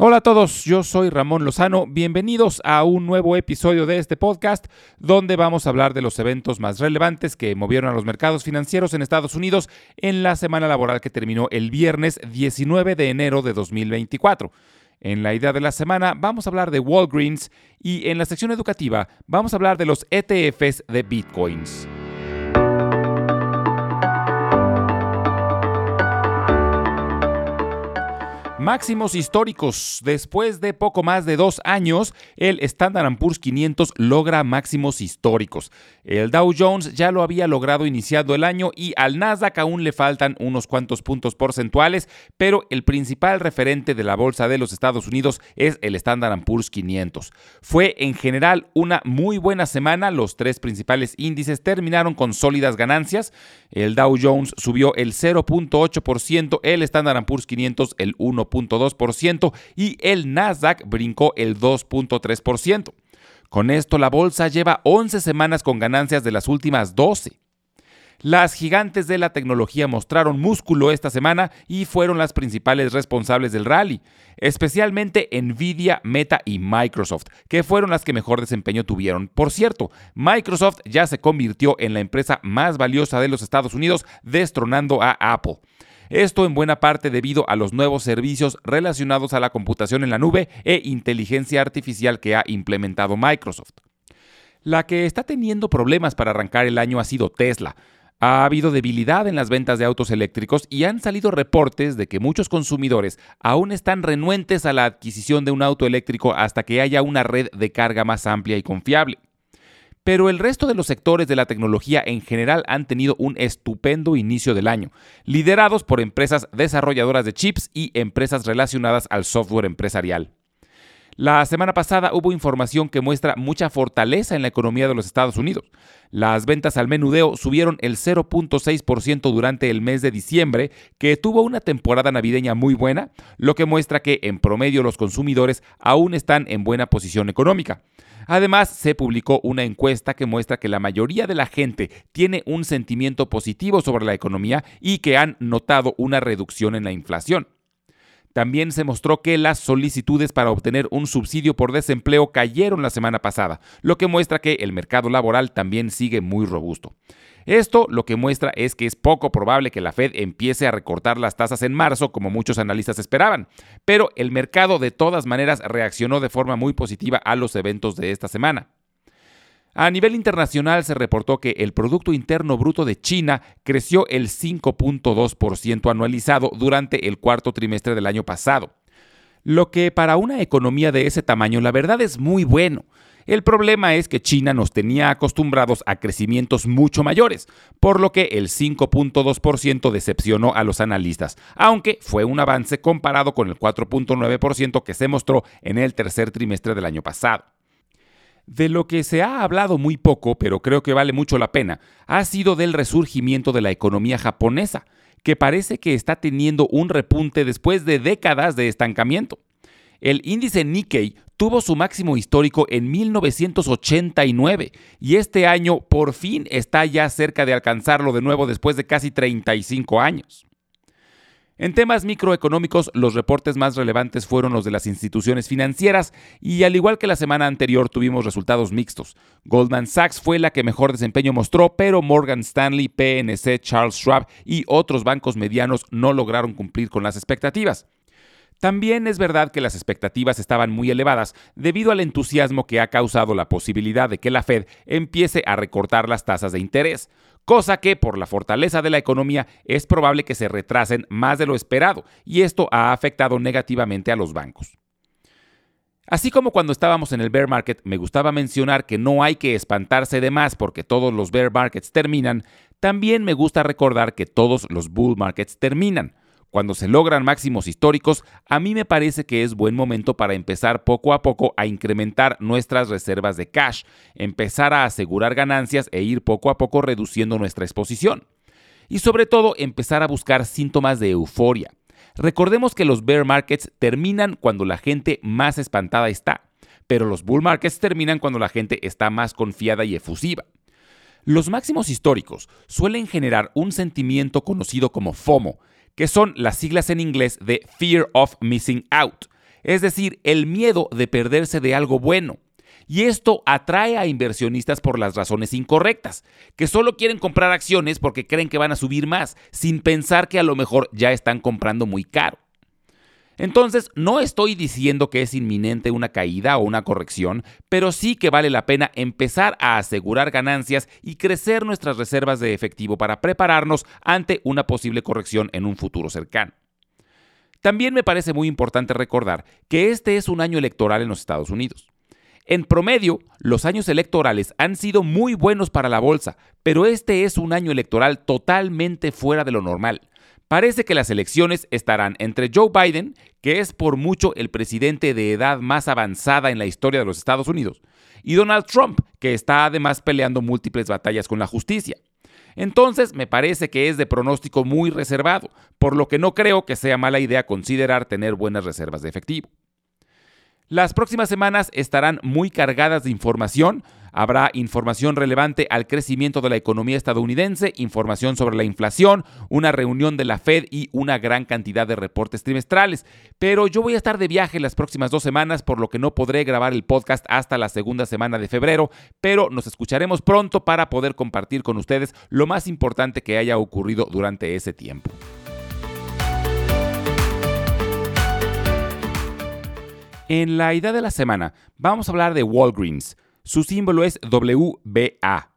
Hola a todos, yo soy Ramón Lozano, bienvenidos a un nuevo episodio de este podcast donde vamos a hablar de los eventos más relevantes que movieron a los mercados financieros en Estados Unidos en la semana laboral que terminó el viernes 19 de enero de 2024. En la idea de la semana vamos a hablar de Walgreens y en la sección educativa vamos a hablar de los ETFs de Bitcoins. Máximos históricos. Después de poco más de dos años, el Standard Poor's 500 logra máximos históricos. El Dow Jones ya lo había logrado iniciando el año y al Nasdaq aún le faltan unos cuantos puntos porcentuales, pero el principal referente de la bolsa de los Estados Unidos es el Standard Poor's 500. Fue en general una muy buena semana. Los tres principales índices terminaron con sólidas ganancias. El Dow Jones subió el 0.8%, el Standard Poor's 500 el 1 y el Nasdaq brincó el 2.3%. Con esto la bolsa lleva 11 semanas con ganancias de las últimas 12. Las gigantes de la tecnología mostraron músculo esta semana y fueron las principales responsables del rally, especialmente Nvidia, Meta y Microsoft, que fueron las que mejor desempeño tuvieron. Por cierto, Microsoft ya se convirtió en la empresa más valiosa de los Estados Unidos, destronando a Apple. Esto en buena parte debido a los nuevos servicios relacionados a la computación en la nube e inteligencia artificial que ha implementado Microsoft. La que está teniendo problemas para arrancar el año ha sido Tesla. Ha habido debilidad en las ventas de autos eléctricos y han salido reportes de que muchos consumidores aún están renuentes a la adquisición de un auto eléctrico hasta que haya una red de carga más amplia y confiable pero el resto de los sectores de la tecnología en general han tenido un estupendo inicio del año, liderados por empresas desarrolladoras de chips y empresas relacionadas al software empresarial. La semana pasada hubo información que muestra mucha fortaleza en la economía de los Estados Unidos. Las ventas al menudeo subieron el 0.6% durante el mes de diciembre, que tuvo una temporada navideña muy buena, lo que muestra que en promedio los consumidores aún están en buena posición económica. Además, se publicó una encuesta que muestra que la mayoría de la gente tiene un sentimiento positivo sobre la economía y que han notado una reducción en la inflación. También se mostró que las solicitudes para obtener un subsidio por desempleo cayeron la semana pasada, lo que muestra que el mercado laboral también sigue muy robusto. Esto lo que muestra es que es poco probable que la Fed empiece a recortar las tasas en marzo como muchos analistas esperaban, pero el mercado de todas maneras reaccionó de forma muy positiva a los eventos de esta semana. A nivel internacional se reportó que el Producto Interno Bruto de China creció el 5.2% anualizado durante el cuarto trimestre del año pasado. Lo que para una economía de ese tamaño la verdad es muy bueno. El problema es que China nos tenía acostumbrados a crecimientos mucho mayores, por lo que el 5.2% decepcionó a los analistas, aunque fue un avance comparado con el 4.9% que se mostró en el tercer trimestre del año pasado. De lo que se ha hablado muy poco, pero creo que vale mucho la pena, ha sido del resurgimiento de la economía japonesa, que parece que está teniendo un repunte después de décadas de estancamiento. El índice Nikkei tuvo su máximo histórico en 1989 y este año por fin está ya cerca de alcanzarlo de nuevo después de casi 35 años. En temas microeconómicos, los reportes más relevantes fueron los de las instituciones financieras y al igual que la semana anterior tuvimos resultados mixtos. Goldman Sachs fue la que mejor desempeño mostró, pero Morgan Stanley, PNC, Charles Schwab y otros bancos medianos no lograron cumplir con las expectativas. También es verdad que las expectativas estaban muy elevadas debido al entusiasmo que ha causado la posibilidad de que la Fed empiece a recortar las tasas de interés, cosa que por la fortaleza de la economía es probable que se retrasen más de lo esperado, y esto ha afectado negativamente a los bancos. Así como cuando estábamos en el bear market me gustaba mencionar que no hay que espantarse de más porque todos los bear markets terminan, también me gusta recordar que todos los bull markets terminan. Cuando se logran máximos históricos, a mí me parece que es buen momento para empezar poco a poco a incrementar nuestras reservas de cash, empezar a asegurar ganancias e ir poco a poco reduciendo nuestra exposición. Y sobre todo empezar a buscar síntomas de euforia. Recordemos que los bear markets terminan cuando la gente más espantada está, pero los bull markets terminan cuando la gente está más confiada y efusiva. Los máximos históricos suelen generar un sentimiento conocido como FOMO, que son las siglas en inglés de Fear of Missing Out. es decir, el miedo de perderse de algo bueno. Y esto atrae a inversionistas por las razones incorrectas, que solo quieren comprar acciones porque creen que van a subir más, sin pensar que a lo mejor ya están comprando muy caro. Entonces, no estoy diciendo que es inminente una caída o una corrección, pero sí que vale la pena empezar a asegurar ganancias y crecer nuestras reservas de efectivo para prepararnos ante una posible corrección en un futuro cercano. También me parece muy importante recordar que este es un año electoral en los Estados Unidos. En promedio, los años electorales han sido muy buenos para la bolsa, pero este es un año electoral totalmente fuera de lo normal. Parece que las elecciones estarán entre Joe Biden, que es por mucho el presidente de edad más avanzada en la historia de los Estados Unidos, y Donald Trump, que está además peleando múltiples batallas con la justicia. Entonces me parece que es de pronóstico muy reservado, por lo que no creo que sea mala idea considerar tener buenas reservas de efectivo. Las próximas semanas estarán muy cargadas de información. Habrá información relevante al crecimiento de la economía estadounidense, información sobre la inflación, una reunión de la Fed y una gran cantidad de reportes trimestrales. Pero yo voy a estar de viaje las próximas dos semanas, por lo que no podré grabar el podcast hasta la segunda semana de febrero, pero nos escucharemos pronto para poder compartir con ustedes lo más importante que haya ocurrido durante ese tiempo. En la idea de la semana vamos a hablar de Walgreens. Su símbolo es WBA.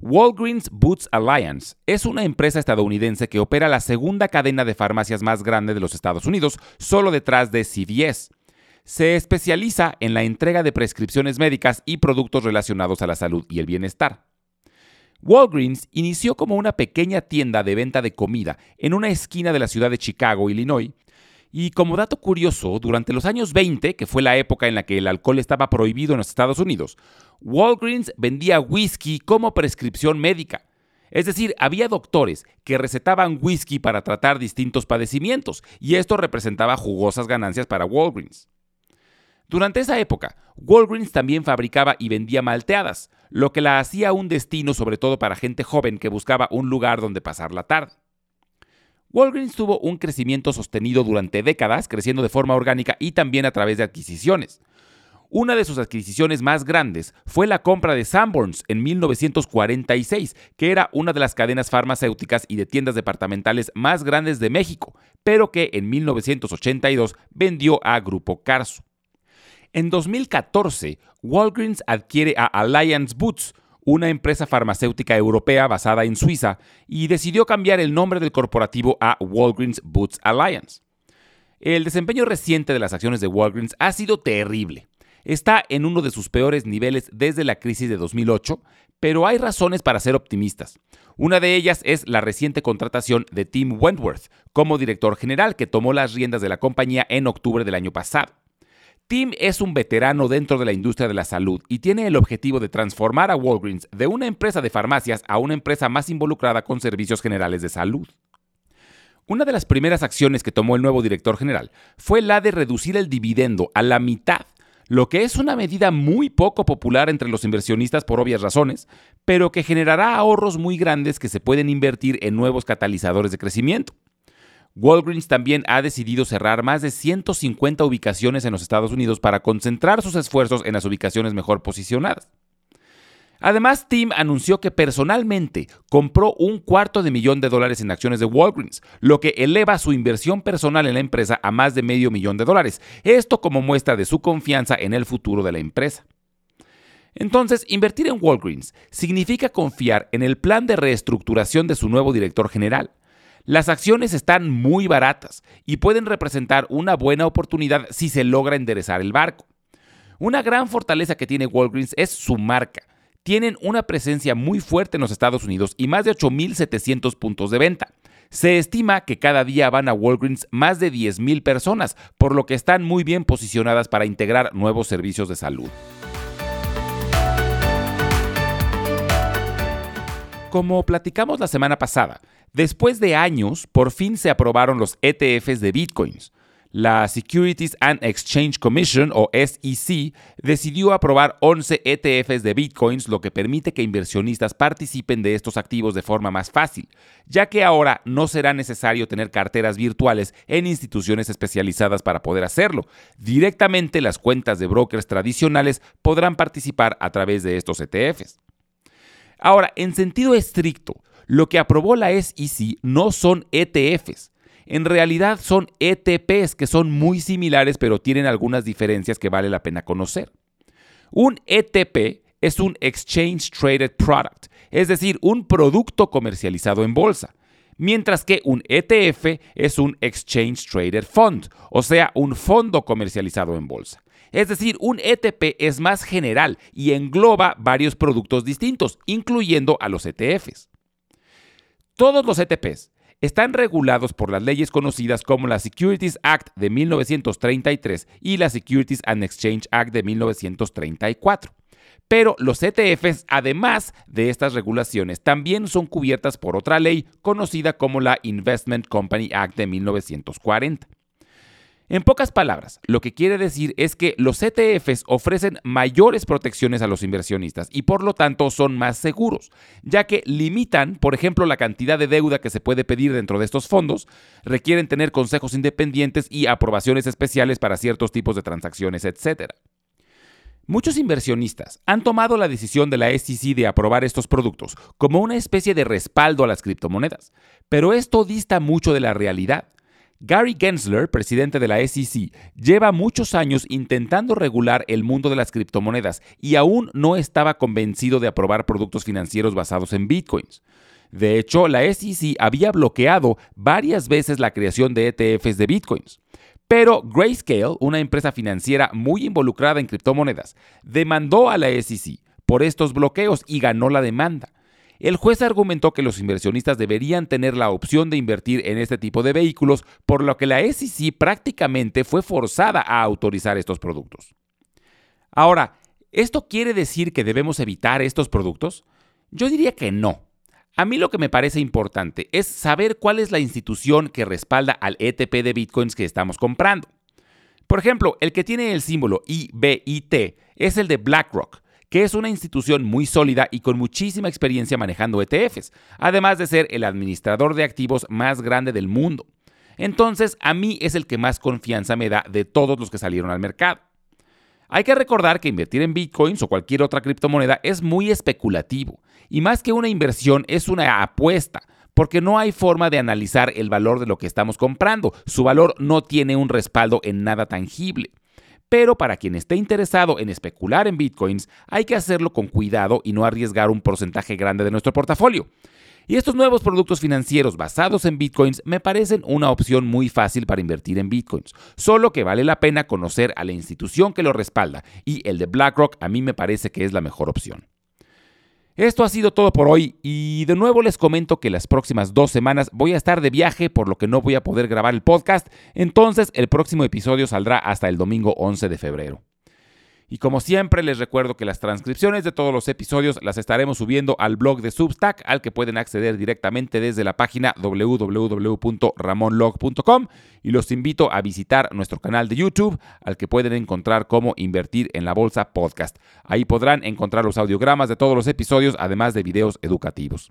Walgreens Boots Alliance es una empresa estadounidense que opera la segunda cadena de farmacias más grande de los Estados Unidos, solo detrás de CVS. Se especializa en la entrega de prescripciones médicas y productos relacionados a la salud y el bienestar. Walgreens inició como una pequeña tienda de venta de comida en una esquina de la ciudad de Chicago, Illinois, y como dato curioso, durante los años 20, que fue la época en la que el alcohol estaba prohibido en los Estados Unidos, Walgreens vendía whisky como prescripción médica. Es decir, había doctores que recetaban whisky para tratar distintos padecimientos, y esto representaba jugosas ganancias para Walgreens. Durante esa época, Walgreens también fabricaba y vendía malteadas, lo que la hacía un destino sobre todo para gente joven que buscaba un lugar donde pasar la tarde. Walgreens tuvo un crecimiento sostenido durante décadas, creciendo de forma orgánica y también a través de adquisiciones. Una de sus adquisiciones más grandes fue la compra de Sanborns en 1946, que era una de las cadenas farmacéuticas y de tiendas departamentales más grandes de México, pero que en 1982 vendió a Grupo Carso. En 2014, Walgreens adquiere a Alliance Boots, una empresa farmacéutica europea basada en Suiza, y decidió cambiar el nombre del corporativo a Walgreens Boots Alliance. El desempeño reciente de las acciones de Walgreens ha sido terrible. Está en uno de sus peores niveles desde la crisis de 2008, pero hay razones para ser optimistas. Una de ellas es la reciente contratación de Tim Wentworth como director general que tomó las riendas de la compañía en octubre del año pasado. Tim es un veterano dentro de la industria de la salud y tiene el objetivo de transformar a Walgreens de una empresa de farmacias a una empresa más involucrada con servicios generales de salud. Una de las primeras acciones que tomó el nuevo director general fue la de reducir el dividendo a la mitad, lo que es una medida muy poco popular entre los inversionistas por obvias razones, pero que generará ahorros muy grandes que se pueden invertir en nuevos catalizadores de crecimiento. Walgreens también ha decidido cerrar más de 150 ubicaciones en los Estados Unidos para concentrar sus esfuerzos en las ubicaciones mejor posicionadas. Además, Tim anunció que personalmente compró un cuarto de millón de dólares en acciones de Walgreens, lo que eleva su inversión personal en la empresa a más de medio millón de dólares, esto como muestra de su confianza en el futuro de la empresa. Entonces, invertir en Walgreens significa confiar en el plan de reestructuración de su nuevo director general, las acciones están muy baratas y pueden representar una buena oportunidad si se logra enderezar el barco. Una gran fortaleza que tiene Walgreens es su marca. Tienen una presencia muy fuerte en los Estados Unidos y más de 8.700 puntos de venta. Se estima que cada día van a Walgreens más de 10.000 personas, por lo que están muy bien posicionadas para integrar nuevos servicios de salud. Como platicamos la semana pasada, después de años, por fin se aprobaron los ETFs de Bitcoins. La Securities and Exchange Commission, o SEC, decidió aprobar 11 ETFs de bitcoins, lo que permite que inversionistas participen de estos activos de forma más fácil, ya que ahora no será necesario tener carteras virtuales en instituciones especializadas para poder hacerlo. Directamente las cuentas de brokers tradicionales podrán participar a través de estos ETFs. Ahora, en sentido estricto, lo que aprobó la SEC no son ETFs, en realidad son ETPs que son muy similares pero tienen algunas diferencias que vale la pena conocer. Un ETP es un Exchange Traded Product, es decir, un producto comercializado en bolsa, mientras que un ETF es un Exchange Traded Fund, o sea, un fondo comercializado en bolsa. Es decir, un ETP es más general y engloba varios productos distintos, incluyendo a los ETFs. Todos los ETPs están regulados por las leyes conocidas como la Securities Act de 1933 y la Securities and Exchange Act de 1934. Pero los ETFs, además de estas regulaciones, también son cubiertas por otra ley conocida como la Investment Company Act de 1940. En pocas palabras, lo que quiere decir es que los ETFs ofrecen mayores protecciones a los inversionistas y por lo tanto son más seguros, ya que limitan, por ejemplo, la cantidad de deuda que se puede pedir dentro de estos fondos, requieren tener consejos independientes y aprobaciones especiales para ciertos tipos de transacciones, etc. Muchos inversionistas han tomado la decisión de la SEC de aprobar estos productos como una especie de respaldo a las criptomonedas, pero esto dista mucho de la realidad. Gary Gensler, presidente de la SEC, lleva muchos años intentando regular el mundo de las criptomonedas y aún no estaba convencido de aprobar productos financieros basados en bitcoins. De hecho, la SEC había bloqueado varias veces la creación de ETFs de bitcoins. Pero Grayscale, una empresa financiera muy involucrada en criptomonedas, demandó a la SEC por estos bloqueos y ganó la demanda. El juez argumentó que los inversionistas deberían tener la opción de invertir en este tipo de vehículos, por lo que la SEC prácticamente fue forzada a autorizar estos productos. Ahora, ¿esto quiere decir que debemos evitar estos productos? Yo diría que no. A mí lo que me parece importante es saber cuál es la institución que respalda al ETP de bitcoins que estamos comprando. Por ejemplo, el que tiene el símbolo IBIT es el de BlackRock, que es una institución muy sólida y con muchísima experiencia manejando ETFs, además de ser el administrador de activos más grande del mundo. Entonces, a mí es el que más confianza me da de todos los que salieron al mercado. Hay que recordar que invertir en bitcoins o cualquier otra criptomoneda es muy especulativo, y más que una inversión es una apuesta, porque no hay forma de analizar el valor de lo que estamos comprando, su valor no tiene un respaldo en nada tangible. Pero para quien esté interesado en especular en bitcoins, hay que hacerlo con cuidado y no arriesgar un porcentaje grande de nuestro portafolio. Y estos nuevos productos financieros basados en bitcoins me parecen una opción muy fácil para invertir en bitcoins, solo que vale la pena conocer a la institución que lo respalda y el de BlackRock a mí me parece que es la mejor opción. Esto ha sido todo por hoy y de nuevo les comento que las próximas dos semanas voy a estar de viaje por lo que no voy a poder grabar el podcast, entonces el próximo episodio saldrá hasta el domingo 11 de febrero. Y como siempre les recuerdo que las transcripciones de todos los episodios las estaremos subiendo al blog de Substack al que pueden acceder directamente desde la página www.ramonlog.com y los invito a visitar nuestro canal de YouTube al que pueden encontrar cómo invertir en la bolsa podcast. Ahí podrán encontrar los audiogramas de todos los episodios además de videos educativos.